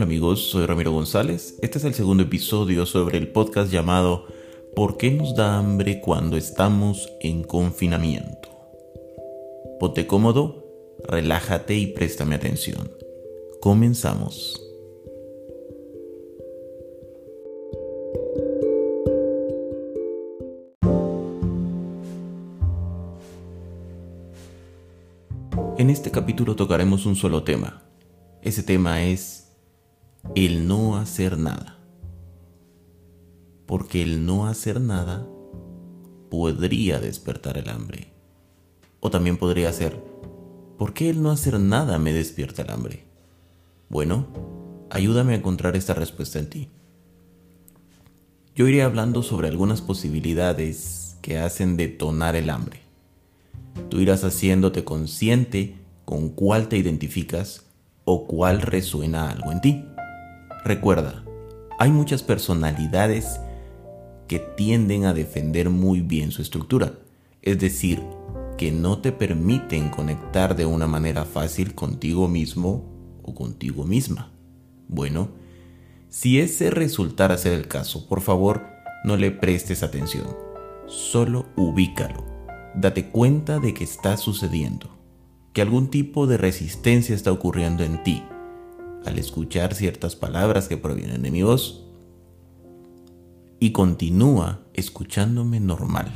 Hola amigos, soy Ramiro González. Este es el segundo episodio sobre el podcast llamado ¿Por qué nos da hambre cuando estamos en confinamiento? Ponte cómodo, relájate y préstame atención. Comenzamos. En este capítulo tocaremos un solo tema. Ese tema es el no hacer nada. Porque el no hacer nada podría despertar el hambre. O también podría ser, ¿por qué el no hacer nada me despierta el hambre? Bueno, ayúdame a encontrar esta respuesta en ti. Yo iré hablando sobre algunas posibilidades que hacen detonar el hambre. Tú irás haciéndote consciente con cuál te identificas o cuál resuena algo en ti. Recuerda, hay muchas personalidades que tienden a defender muy bien su estructura, es decir, que no te permiten conectar de una manera fácil contigo mismo o contigo misma. Bueno, si ese resultara ser el caso, por favor, no le prestes atención, solo ubícalo date cuenta de que está sucediendo, que algún tipo de resistencia está ocurriendo en ti al escuchar ciertas palabras que provienen de mi voz. Y continúa escuchándome normal.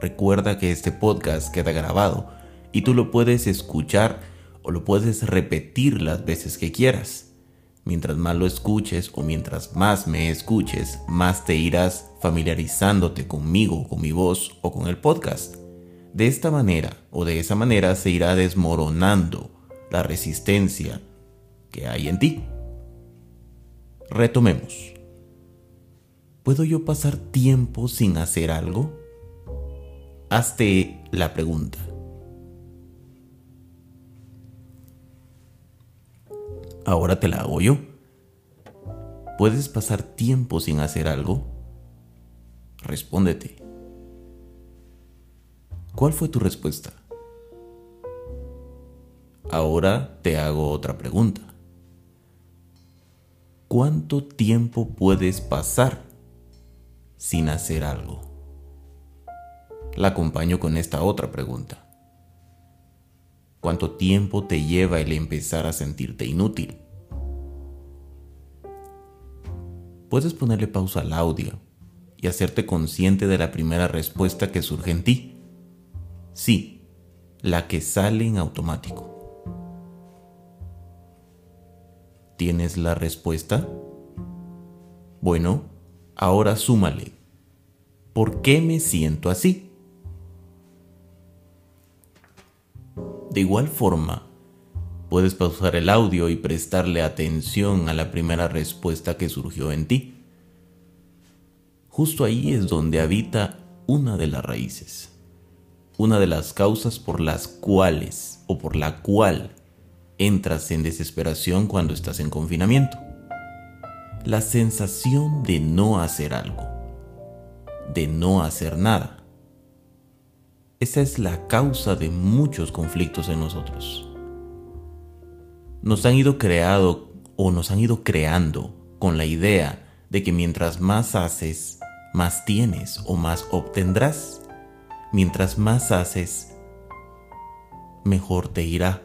Recuerda que este podcast queda grabado y tú lo puedes escuchar o lo puedes repetir las veces que quieras. Mientras más lo escuches o mientras más me escuches, más te irás familiarizándote conmigo, con mi voz o con el podcast. De esta manera o de esa manera se irá desmoronando la resistencia que hay en ti. Retomemos. ¿Puedo yo pasar tiempo sin hacer algo? Hazte la pregunta. Ahora te la hago yo. ¿Puedes pasar tiempo sin hacer algo? Respóndete. ¿Cuál fue tu respuesta? Ahora te hago otra pregunta. ¿Cuánto tiempo puedes pasar sin hacer algo? La acompaño con esta otra pregunta. ¿Cuánto tiempo te lleva el empezar a sentirte inútil? Puedes ponerle pausa al audio y hacerte consciente de la primera respuesta que surge en ti. Sí, la que sale en automático. ¿Tienes la respuesta? Bueno, ahora súmale. ¿Por qué me siento así? De igual forma, puedes pausar el audio y prestarle atención a la primera respuesta que surgió en ti. Justo ahí es donde habita una de las raíces, una de las causas por las cuales o por la cual entras en desesperación cuando estás en confinamiento. La sensación de no hacer algo, de no hacer nada esa es la causa de muchos conflictos en nosotros. Nos han ido creado o nos han ido creando con la idea de que mientras más haces, más tienes o más obtendrás. Mientras más haces, mejor te irá.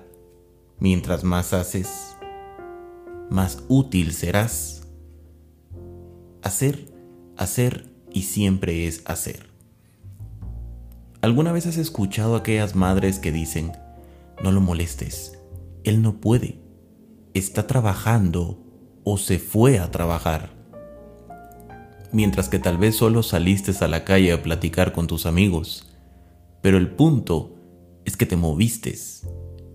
Mientras más haces, más útil serás. Hacer, hacer y siempre es hacer. ¿Alguna vez has escuchado a aquellas madres que dicen, no lo molestes, él no puede, está trabajando o se fue a trabajar? Mientras que tal vez solo saliste a la calle a platicar con tus amigos, pero el punto es que te moviste,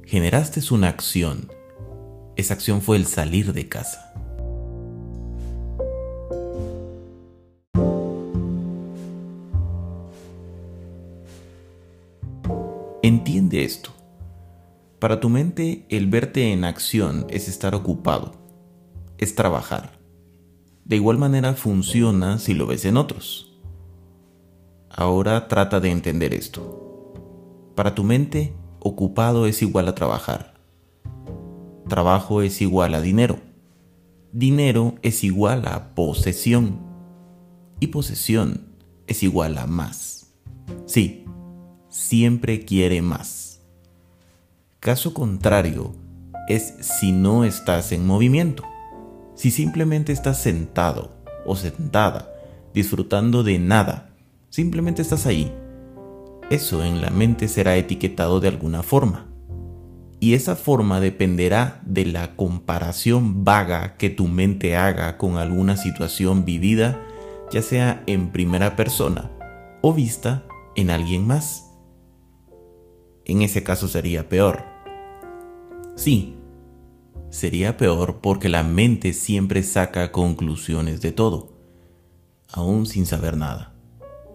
generaste una acción, esa acción fue el salir de casa. Entiende esto. Para tu mente, el verte en acción es estar ocupado, es trabajar. De igual manera funciona si lo ves en otros. Ahora trata de entender esto. Para tu mente, ocupado es igual a trabajar. Trabajo es igual a dinero. dinero es igual a posesión y posesión es igual a más. Sí, siempre quiere más. Caso contrario es si no estás en movimiento, si simplemente estás sentado o sentada, disfrutando de nada, simplemente estás ahí. Eso en la mente será etiquetado de alguna forma. Y esa forma dependerá de la comparación vaga que tu mente haga con alguna situación vivida, ya sea en primera persona o vista en alguien más. En ese caso sería peor. Sí, sería peor porque la mente siempre saca conclusiones de todo, aún sin saber nada.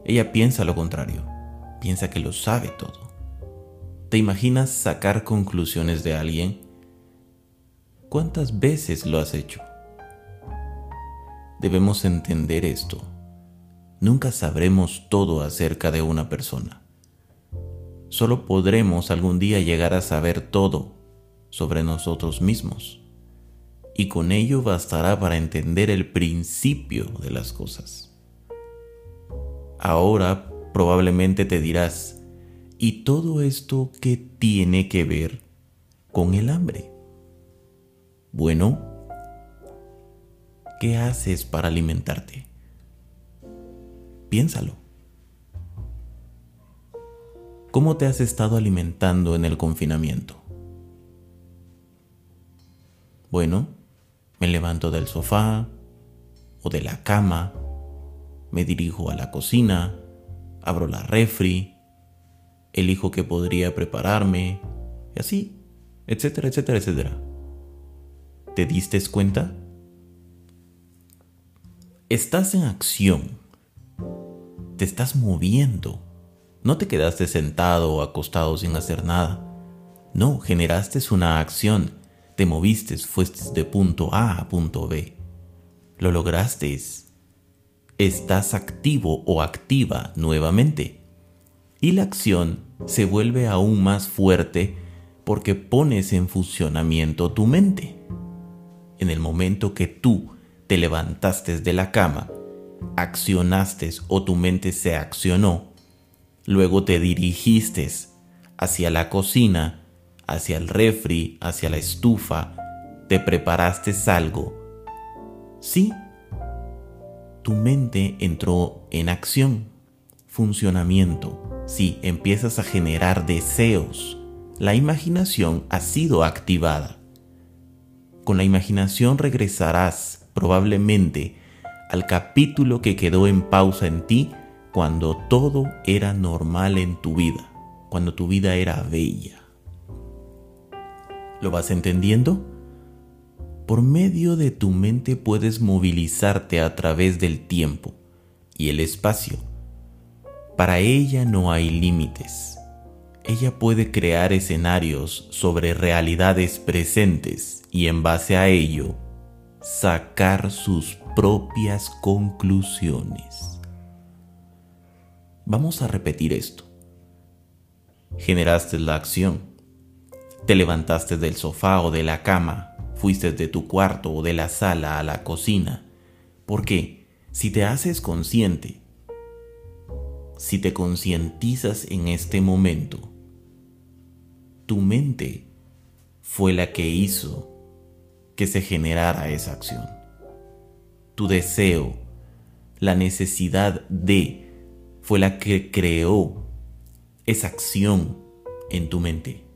Ella piensa lo contrario, piensa que lo sabe todo. ¿Te imaginas sacar conclusiones de alguien? ¿Cuántas veces lo has hecho? Debemos entender esto nunca sabremos todo acerca de una persona. Solo podremos algún día llegar a saber todo sobre nosotros mismos. Y con ello bastará para entender el principio de las cosas. Ahora probablemente te dirás, ¿y todo esto qué tiene que ver con el hambre? Bueno, ¿qué haces para alimentarte? Piénsalo. ¿Cómo te has estado alimentando en el confinamiento? Bueno, me levanto del sofá o de la cama, me dirijo a la cocina, abro la refri, elijo qué podría prepararme, y así, etcétera, etcétera, etcétera. ¿Te diste cuenta? Estás en acción te estás moviendo. No te quedaste sentado o acostado sin hacer nada. No, generaste una acción. Te moviste, fuiste de punto A a punto B. Lo lograste. Estás activo o activa nuevamente. Y la acción se vuelve aún más fuerte porque pones en funcionamiento tu mente. En el momento que tú te levantaste de la cama, accionaste o tu mente se accionó, luego te dirigiste hacia la cocina, hacia el refri, hacia la estufa, te preparaste algo. Sí, tu mente entró en acción, funcionamiento. Sí, empiezas a generar deseos. La imaginación ha sido activada. Con la imaginación regresarás probablemente al capítulo que quedó en pausa en ti cuando todo era normal en tu vida, cuando tu vida era bella. ¿Lo vas entendiendo? Por medio de tu mente puedes movilizarte a través del tiempo y el espacio. Para ella no hay límites. Ella puede crear escenarios sobre realidades presentes y en base a ello sacar sus propias conclusiones. Vamos a repetir esto. Generaste la acción. Te levantaste del sofá o de la cama, fuiste de tu cuarto o de la sala a la cocina. Porque si te haces consciente, si te concientizas en este momento, tu mente fue la que hizo que se generara esa acción. Tu deseo, la necesidad de, fue la que creó esa acción en tu mente.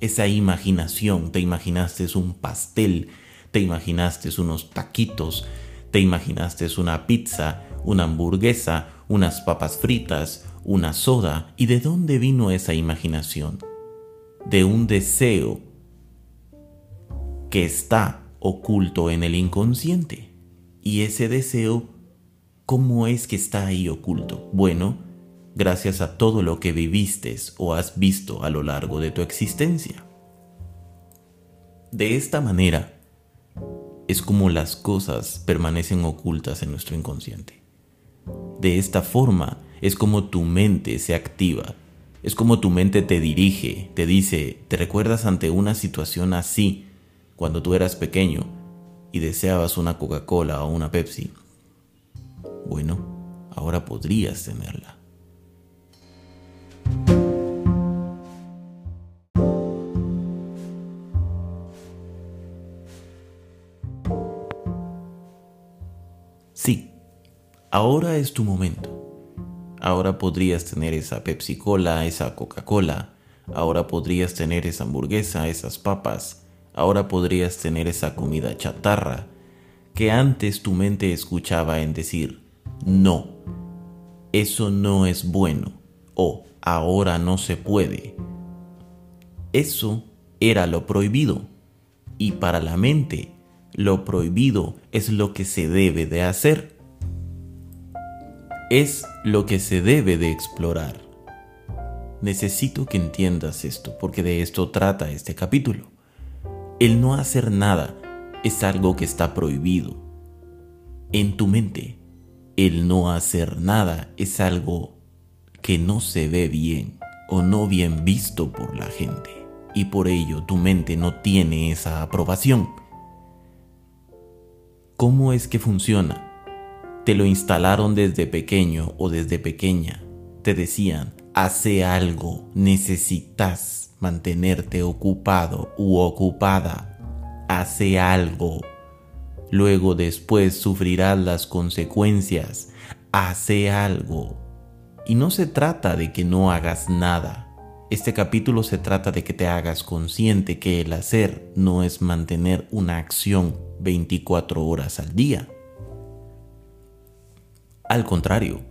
Esa imaginación, te imaginaste un pastel, te imaginaste unos taquitos, te imaginaste una pizza, una hamburguesa, unas papas fritas, una soda. ¿Y de dónde vino esa imaginación? De un deseo que está oculto en el inconsciente. Y ese deseo, ¿cómo es que está ahí oculto? Bueno, gracias a todo lo que viviste o has visto a lo largo de tu existencia. De esta manera, es como las cosas permanecen ocultas en nuestro inconsciente. De esta forma es como tu mente se activa, es como tu mente te dirige, te dice, ¿te recuerdas ante una situación así? cuando tú eras pequeño y deseabas una Coca-Cola o una Pepsi, bueno, ahora podrías tenerla. Ahora es tu momento. Ahora podrías tener esa Pepsi Cola, esa Coca-Cola. Ahora podrías tener esa hamburguesa, esas papas. Ahora podrías tener esa comida chatarra que antes tu mente escuchaba en decir, no, eso no es bueno o ahora no se puede. Eso era lo prohibido y para la mente lo prohibido es lo que se debe de hacer es lo que se debe de explorar. Necesito que entiendas esto, porque de esto trata este capítulo. El no hacer nada es algo que está prohibido. En tu mente, el no hacer nada es algo que no se ve bien o no bien visto por la gente. Y por ello tu mente no tiene esa aprobación. ¿Cómo es que funciona? Te lo instalaron desde pequeño o desde pequeña. Te decían, hace algo, necesitas mantenerte ocupado u ocupada. Hace algo. Luego después sufrirás las consecuencias. Hace algo. Y no se trata de que no hagas nada. Este capítulo se trata de que te hagas consciente que el hacer no es mantener una acción 24 horas al día. Al contrario,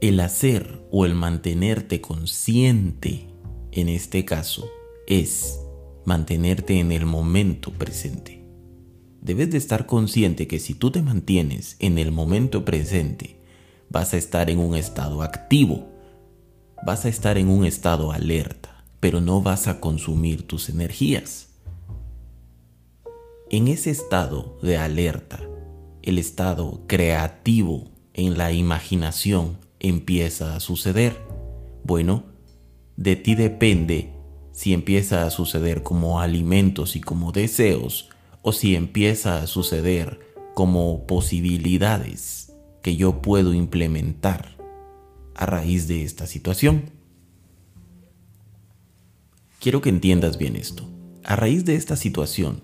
el hacer o el mantenerte consciente en este caso es mantenerte en el momento presente. Debes de estar consciente que si tú te mantienes en el momento presente, vas a estar en un estado activo, vas a estar en un estado alerta, pero no vas a consumir tus energías. En ese estado de alerta, el estado creativo en la imaginación empieza a suceder. Bueno, de ti depende si empieza a suceder como alimentos y como deseos o si empieza a suceder como posibilidades que yo puedo implementar a raíz de esta situación. Quiero que entiendas bien esto. A raíz de esta situación,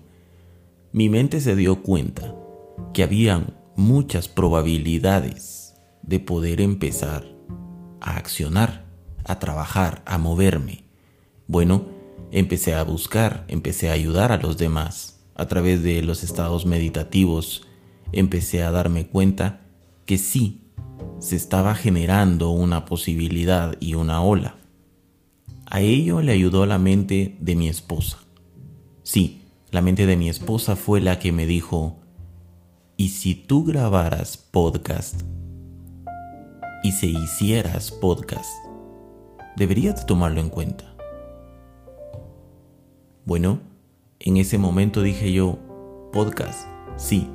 mi mente se dio cuenta que habían muchas probabilidades de poder empezar a accionar, a trabajar, a moverme. Bueno, empecé a buscar, empecé a ayudar a los demás. A través de los estados meditativos, empecé a darme cuenta que sí, se estaba generando una posibilidad y una ola. A ello le ayudó la mente de mi esposa. Sí, la mente de mi esposa fue la que me dijo, y si tú grabaras podcast y se hicieras podcast, deberías tomarlo en cuenta. Bueno, en ese momento dije yo, podcast, sí.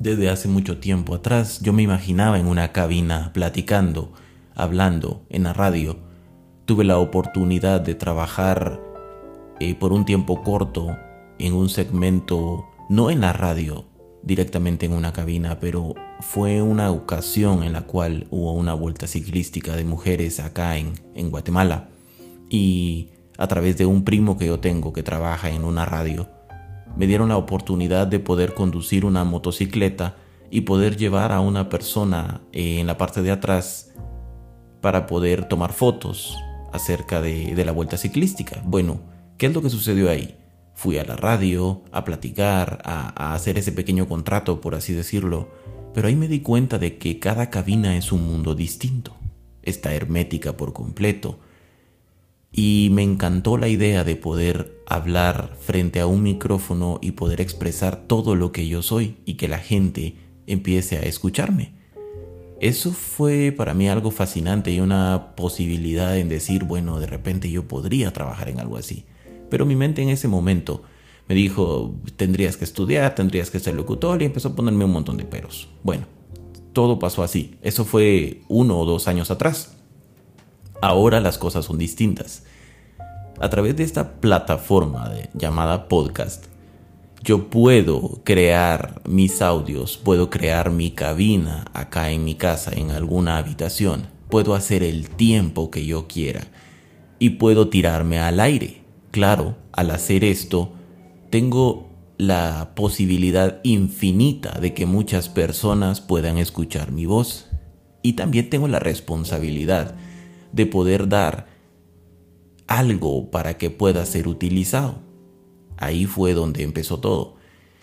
Desde hace mucho tiempo atrás yo me imaginaba en una cabina platicando, hablando en la radio. Tuve la oportunidad de trabajar eh, por un tiempo corto en un segmento, no en la radio, directamente en una cabina, pero fue una ocasión en la cual hubo una vuelta ciclística de mujeres acá en, Guatemala y a través de un primo que yo tengo que trabaja en una radio, me dieron la oportunidad de poder conducir una motocicleta y poder llevar a una persona eh, en la parte de atrás para poder tomar fotos acerca de, de la vuelta ciclística. Bueno, ¿qué es lo que sucedió ahí? Fui a la radio a platicar, a, hacer ese pequeño contrato, por así decirlo, pero ahí me di cuenta de que cada cabina es un mundo distinto. Está hermética por completo. Y me encantó la idea de poder hablar frente a un micrófono y poder expresar todo lo que yo soy y que la gente empiece a escucharme. Eso fue para mí algo fascinante y una posibilidad en decir, bueno, de repente yo podría trabajar en algo así. Pero mi mente en ese momento me dijo, tendrías que estudiar, tendrías que ser locutor y empezó a ponerme un montón de peros. Bueno, todo pasó así. Eso fue uno o dos años atrás. Ahora las cosas son distintas. A través de esta plataforma llamada podcast, Yo puedo crear mis audios, puedo crear mi cabina acá en mi casa, en alguna habitación, puedo hacer el tiempo que yo quiera y puedo tirarme al aire. Claro, al hacer esto, tengo la posibilidad infinita de que muchas personas puedan escuchar mi voz. Y también tengo la responsabilidad de poder dar algo para que pueda ser utilizado. Ahí fue donde empezó todo.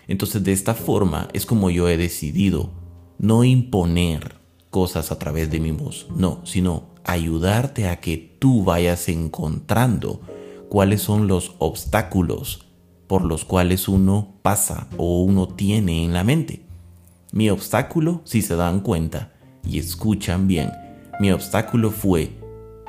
Entonces de esta forma es como yo he decidido no imponer cosas a través de mi voz, no, sino ayudarte a que tú vayas encontrando cuáles son los obstáculos por los cuales uno pasa o uno tiene en la mente. Mi obstáculo, si se dan cuenta y escuchan bien, mi obstáculo fue,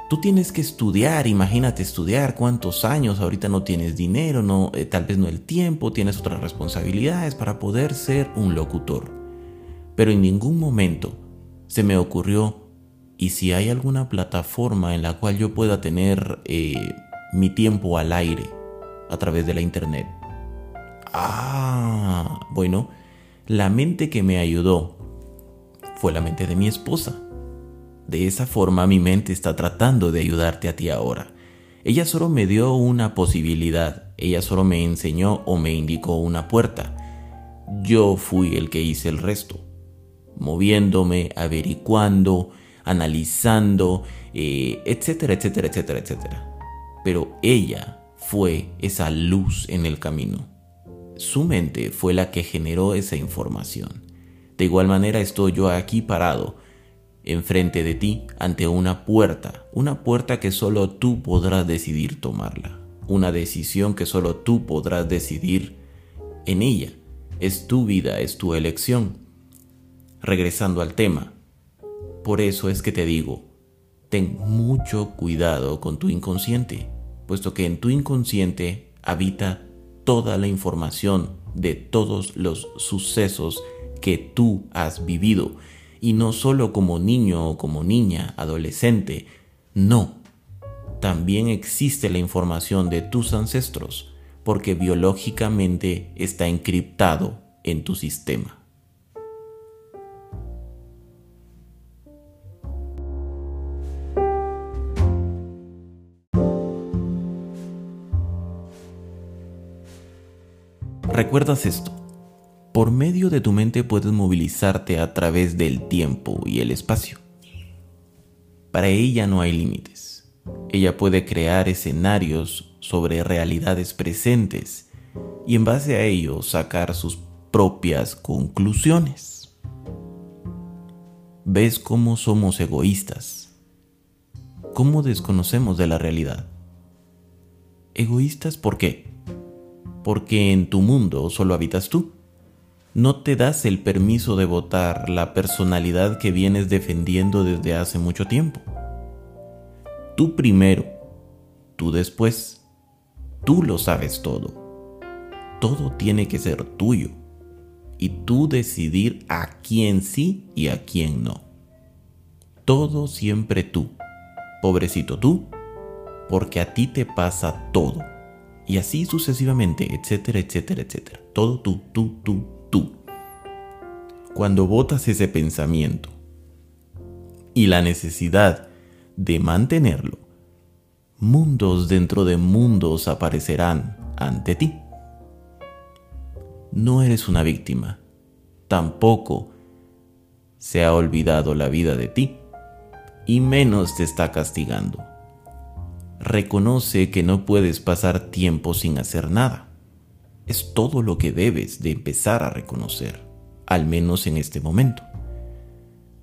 tú tienes que estudiar, imagínate estudiar cuántos años, ahorita no tienes dinero, no, eh, tal vez no el tiempo, tienes otras responsabilidades para poder ser un locutor. Pero en ningún momento se me ocurrió, ¿y si hay alguna plataforma en la cual yo pueda tener eh, mi tiempo al aire? a través de la internet. Ah, bueno, la mente que me ayudó fue la mente de mi esposa. De esa forma mi mente está tratando de ayudarte a ti ahora. Ella solo me dio una posibilidad, ella solo me enseñó o me indicó una puerta. Yo fui el que hice el resto, moviéndome, averiguando, analizando, eh, etcétera, etcétera, etcétera, etcétera. Pero ella fue esa luz en el camino. Su mente fue la que generó esa información. De igual manera estoy yo aquí parado, enfrente de ti, ante una puerta, una puerta que solo tú podrás decidir tomarla, una decisión que solo tú podrás decidir en ella. Es tu vida, es tu elección. Regresando al tema, por eso es que te digo, ten mucho cuidado con tu inconsciente puesto que en tu inconsciente habita toda la información de todos los sucesos que tú has vivido, y no solo como niño o como niña, adolescente, no, también existe la información de tus ancestros, porque biológicamente está encriptado en tu sistema. ¿Recuerdas esto? Por medio de tu mente puedes movilizarte a través del tiempo y el espacio. Para ella no hay límites. Ella puede crear escenarios sobre realidades presentes y en base a ello sacar sus propias conclusiones. ¿Ves cómo somos egoístas? ¿Cómo desconocemos de la realidad? ¿Egoístas por qué? Porque en tu mundo solo habitas tú. No te das el permiso de votar la personalidad que vienes defendiendo desde hace mucho tiempo. Tú primero, tú después, tú lo sabes todo. Todo tiene que ser tuyo y tú decidir a quién sí y a quién no. Todo siempre tú. Pobrecito tú, porque a ti te pasa todo y así sucesivamente, etcétera, etcétera, etcétera. Todo tú, tú, tú, tú. Cuando botas ese pensamiento y la necesidad de mantenerlo, mundos dentro de mundos aparecerán ante ti. No eres una víctima, tampoco se ha olvidado la vida de ti, y menos te está castigando reconoce que no puedes pasar tiempo sin hacer nada. Es todo lo que debes de empezar a reconocer, al menos en este momento.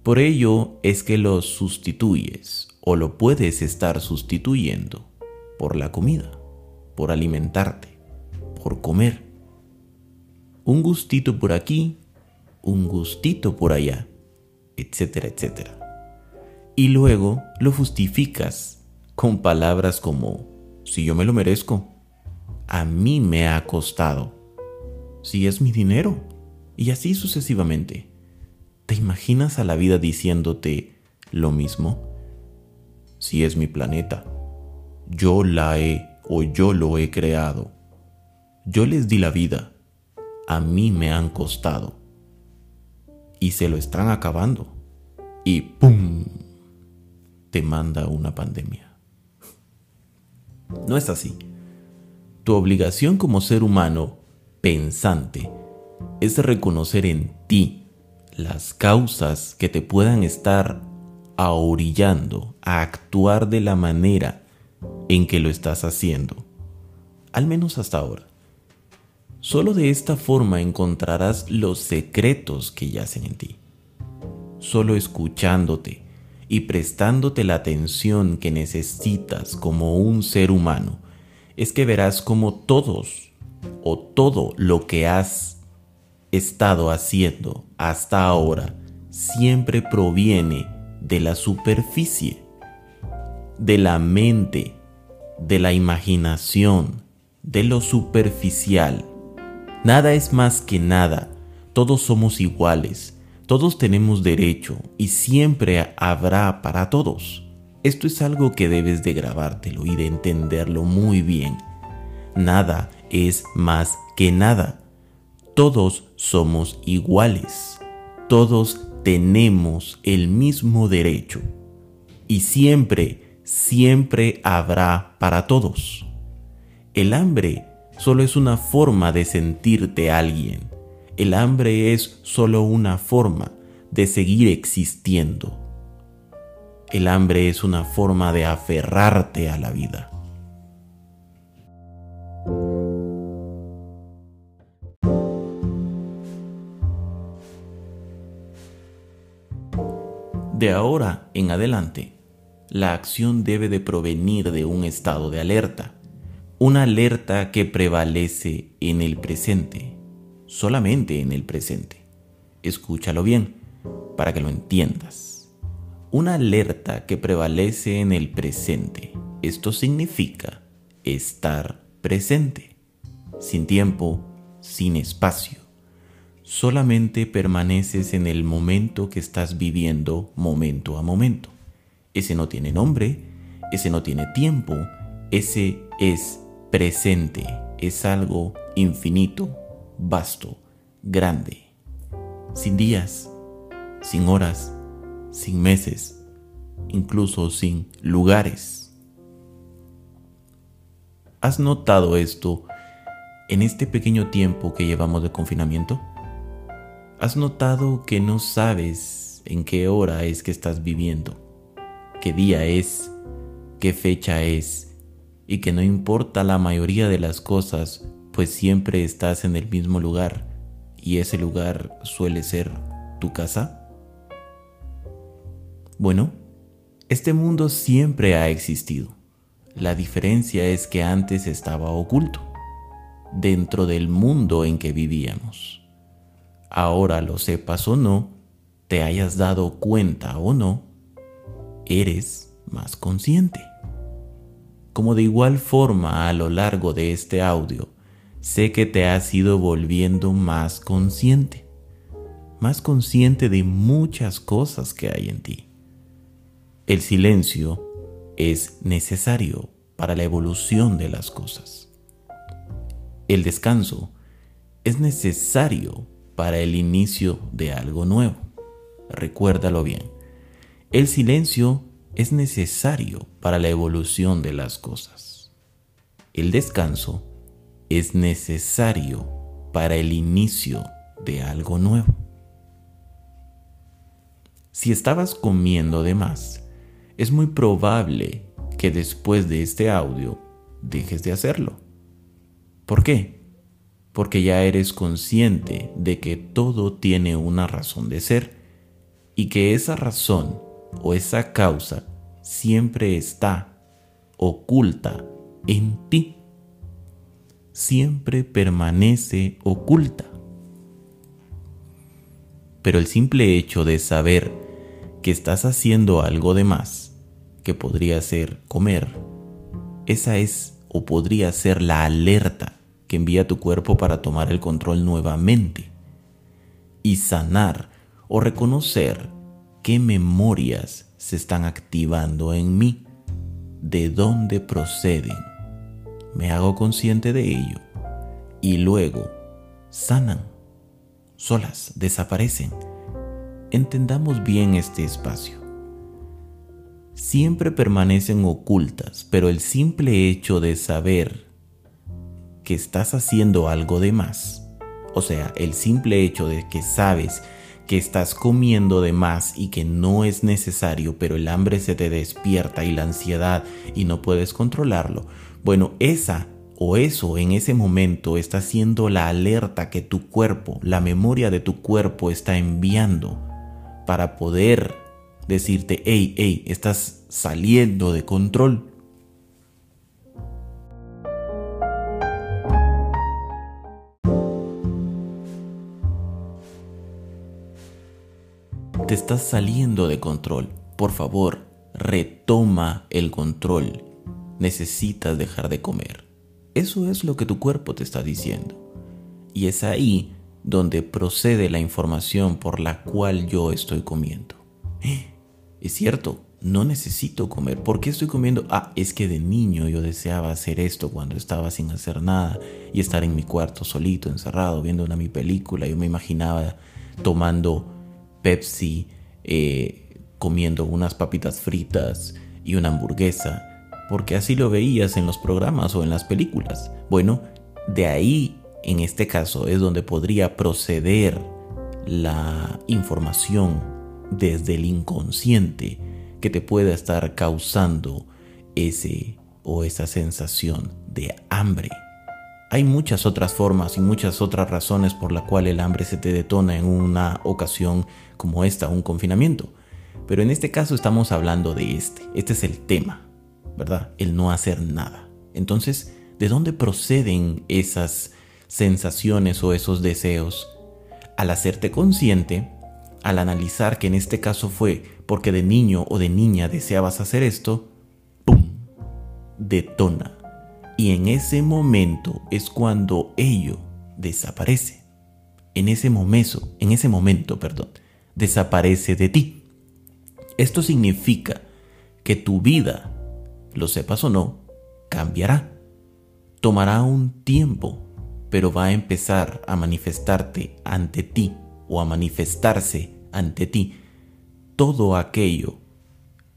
Por ello es que lo sustituyes o lo puedes estar sustituyendo por la comida, por alimentarte, por comer. Un gustito por aquí, un gustito por allá, etcétera, etcétera. Y luego lo justificas con palabras como, si yo me lo merezco, a mí me ha costado, si es mi dinero, y así sucesivamente. ¿Te imaginas a la vida diciéndote lo mismo? Si es mi planeta, yo la he o yo lo he creado. Yo les di la vida, a mí me han costado. Y se lo están acabando. Y ¡pum! Te manda una pandemia. No es así. Tu obligación como ser humano pensante es reconocer en ti las causas que te puedan estar ahorillando a actuar de la manera en que lo estás haciendo, al menos hasta ahora. Solo de esta forma encontrarás los secretos que yacen en ti. Solo escuchándote y prestándote la atención que necesitas como un ser humano, es que verás como todos o todo lo que has estado haciendo hasta ahora siempre proviene de la superficie, de la mente, de la imaginación, de lo superficial. Nada es más que nada, todos somos iguales, todos tenemos derecho y siempre habrá para todos. Esto es algo que debes de grabártelo y de entenderlo muy bien. Nada es más que nada. Todos somos iguales. Todos tenemos el mismo derecho. Y siempre, siempre habrá para todos. El hambre solo es una forma de sentirte alguien. El hambre es solo una forma de seguir existiendo. El hambre es una forma de aferrarte a la vida. De ahora en adelante, la acción debe de provenir de un estado de alerta, una alerta que prevalece en el presente, solamente en el presente. Escúchalo bien para que lo entiendas. Una alerta que prevalece en el presente. Esto significa estar presente, sin tiempo, sin espacio solamente permaneces en el momento que estás viviendo momento a momento. Ese no tiene nombre, ese no tiene tiempo, ese es presente, es algo infinito, vasto, grande, sin días, sin horas, sin meses, incluso sin lugares. ¿Has notado esto en este pequeño tiempo que llevamos de confinamiento? ¿Has notado que no sabes en qué hora es que estás viviendo? ¿Qué día es? ¿Qué fecha es? Y que no importa la mayoría de las cosas, pues siempre estás en el mismo lugar y ese lugar suele ser tu casa? Bueno, este mundo siempre ha existido. La diferencia es que antes estaba oculto, dentro del mundo en que vivíamos ahora lo sepas o no, te hayas dado cuenta o no, eres más consciente. Como de igual forma a lo largo de este audio, sé que te has ido volviendo más consciente, más consciente de muchas cosas que hay en ti. El silencio es necesario para la evolución de las cosas. El descanso es necesario para el inicio de algo nuevo. Recuérdalo bien. El silencio es necesario para la evolución de las cosas. El descanso es necesario para el inicio de algo nuevo. Si estabas comiendo de más, es muy probable que después de este audio dejes de hacerlo. ¿Por qué? porque ya eres consciente de que todo tiene una razón de ser y que esa razón o esa causa siempre está oculta en ti. Siempre permanece oculta. Pero el simple hecho de saber que estás haciendo algo de más, que podría ser comer, esa es o podría ser la alerta que envía tu cuerpo para tomar el control nuevamente y sanar o reconocer qué memorias se están activando en mí, de dónde proceden. Me hago consciente de ello y luego sanan, solas, desaparecen. Entendamos bien este espacio. Siempre permanecen ocultas, pero el simple hecho de saber que estás haciendo algo de más, o sea, el simple hecho de que sabes que estás comiendo de más y que no es necesario, pero el hambre se te despierta y la ansiedad y no puedes controlarlo, bueno, esa o eso en ese momento está siendo la alerta que tu cuerpo, la memoria de tu cuerpo está enviando para poder decirte, hey, hey, estás saliendo de control. Te estás saliendo de control. Por favor, retoma el control. Necesitas dejar de comer. Eso es lo que tu cuerpo te está diciendo. Y es ahí donde procede la información por la cual yo estoy comiendo. Es cierto, no necesito comer. ¿Por qué estoy comiendo? Ah, es que de niño yo deseaba hacer esto cuando estaba sin hacer nada y estar en mi cuarto solito, encerrado, viendo una mi película. Yo me imaginaba tomando Pepsi, eh, comiendo unas papitas fritas y una hamburguesa, porque así lo veías en los programas o en las películas. Bueno, de ahí, en este caso, es donde podría proceder la información desde el inconsciente que te pueda estar causando ese o esa sensación de hambre. Hay muchas otras formas y muchas otras razones por la cual el hambre se te detona en una ocasión como esta, un confinamiento. Pero en este caso estamos hablando de este. Este es el tema, ¿verdad? El no hacer nada. Entonces, ¿de dónde proceden esas sensaciones o esos deseos? Al hacerte consciente, al analizar que en este caso fue porque de niño o de niña deseabas hacer esto, ¡pum! detona. Y en ese momento es cuando ello desaparece. En ese momento, en ese momento, perdón, desaparece de ti. Esto significa que tu vida, lo sepas o no, cambiará. Tomará un tiempo, pero va a empezar a manifestarte ante ti o a manifestarse ante ti todo aquello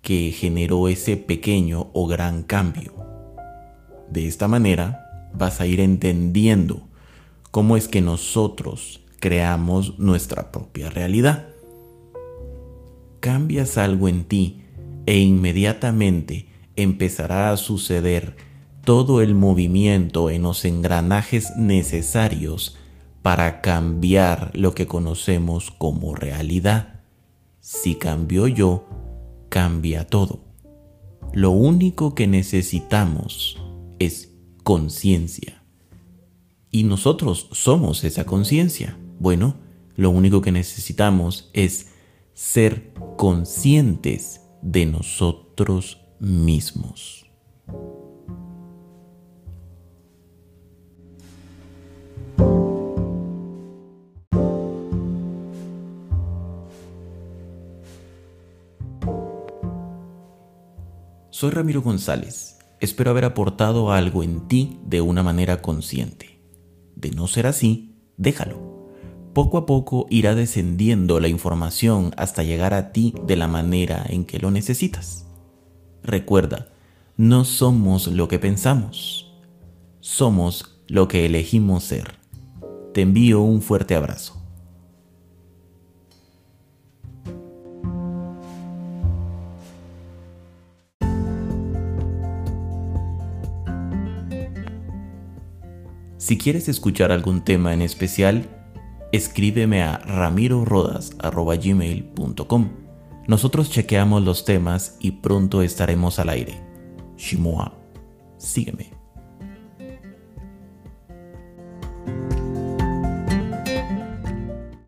que generó ese pequeño o gran cambio. De esta manera vas a ir entendiendo cómo es que nosotros creamos nuestra propia realidad. Cambias algo en ti e inmediatamente empezará a suceder todo el movimiento en los engranajes necesarios para cambiar lo que conocemos como realidad. Si cambio yo, cambia todo. Lo único que necesitamos es conciencia. Y nosotros somos esa conciencia. Bueno, lo único que necesitamos es ser conscientes de nosotros mismos. Soy Ramiro González. Espero haber aportado algo en ti de una manera consciente. De no ser así, déjalo. Poco a poco irá descendiendo la información hasta llegar a ti de la manera en que lo necesitas. Recuerda, no somos lo que pensamos, somos lo que elegimos ser. Te envío un fuerte abrazo. Si quieres escuchar algún tema en especial, escríbeme a ramirorodas.gmail.com. Nosotros chequeamos los temas y pronto estaremos al aire. Shimoa, sígueme.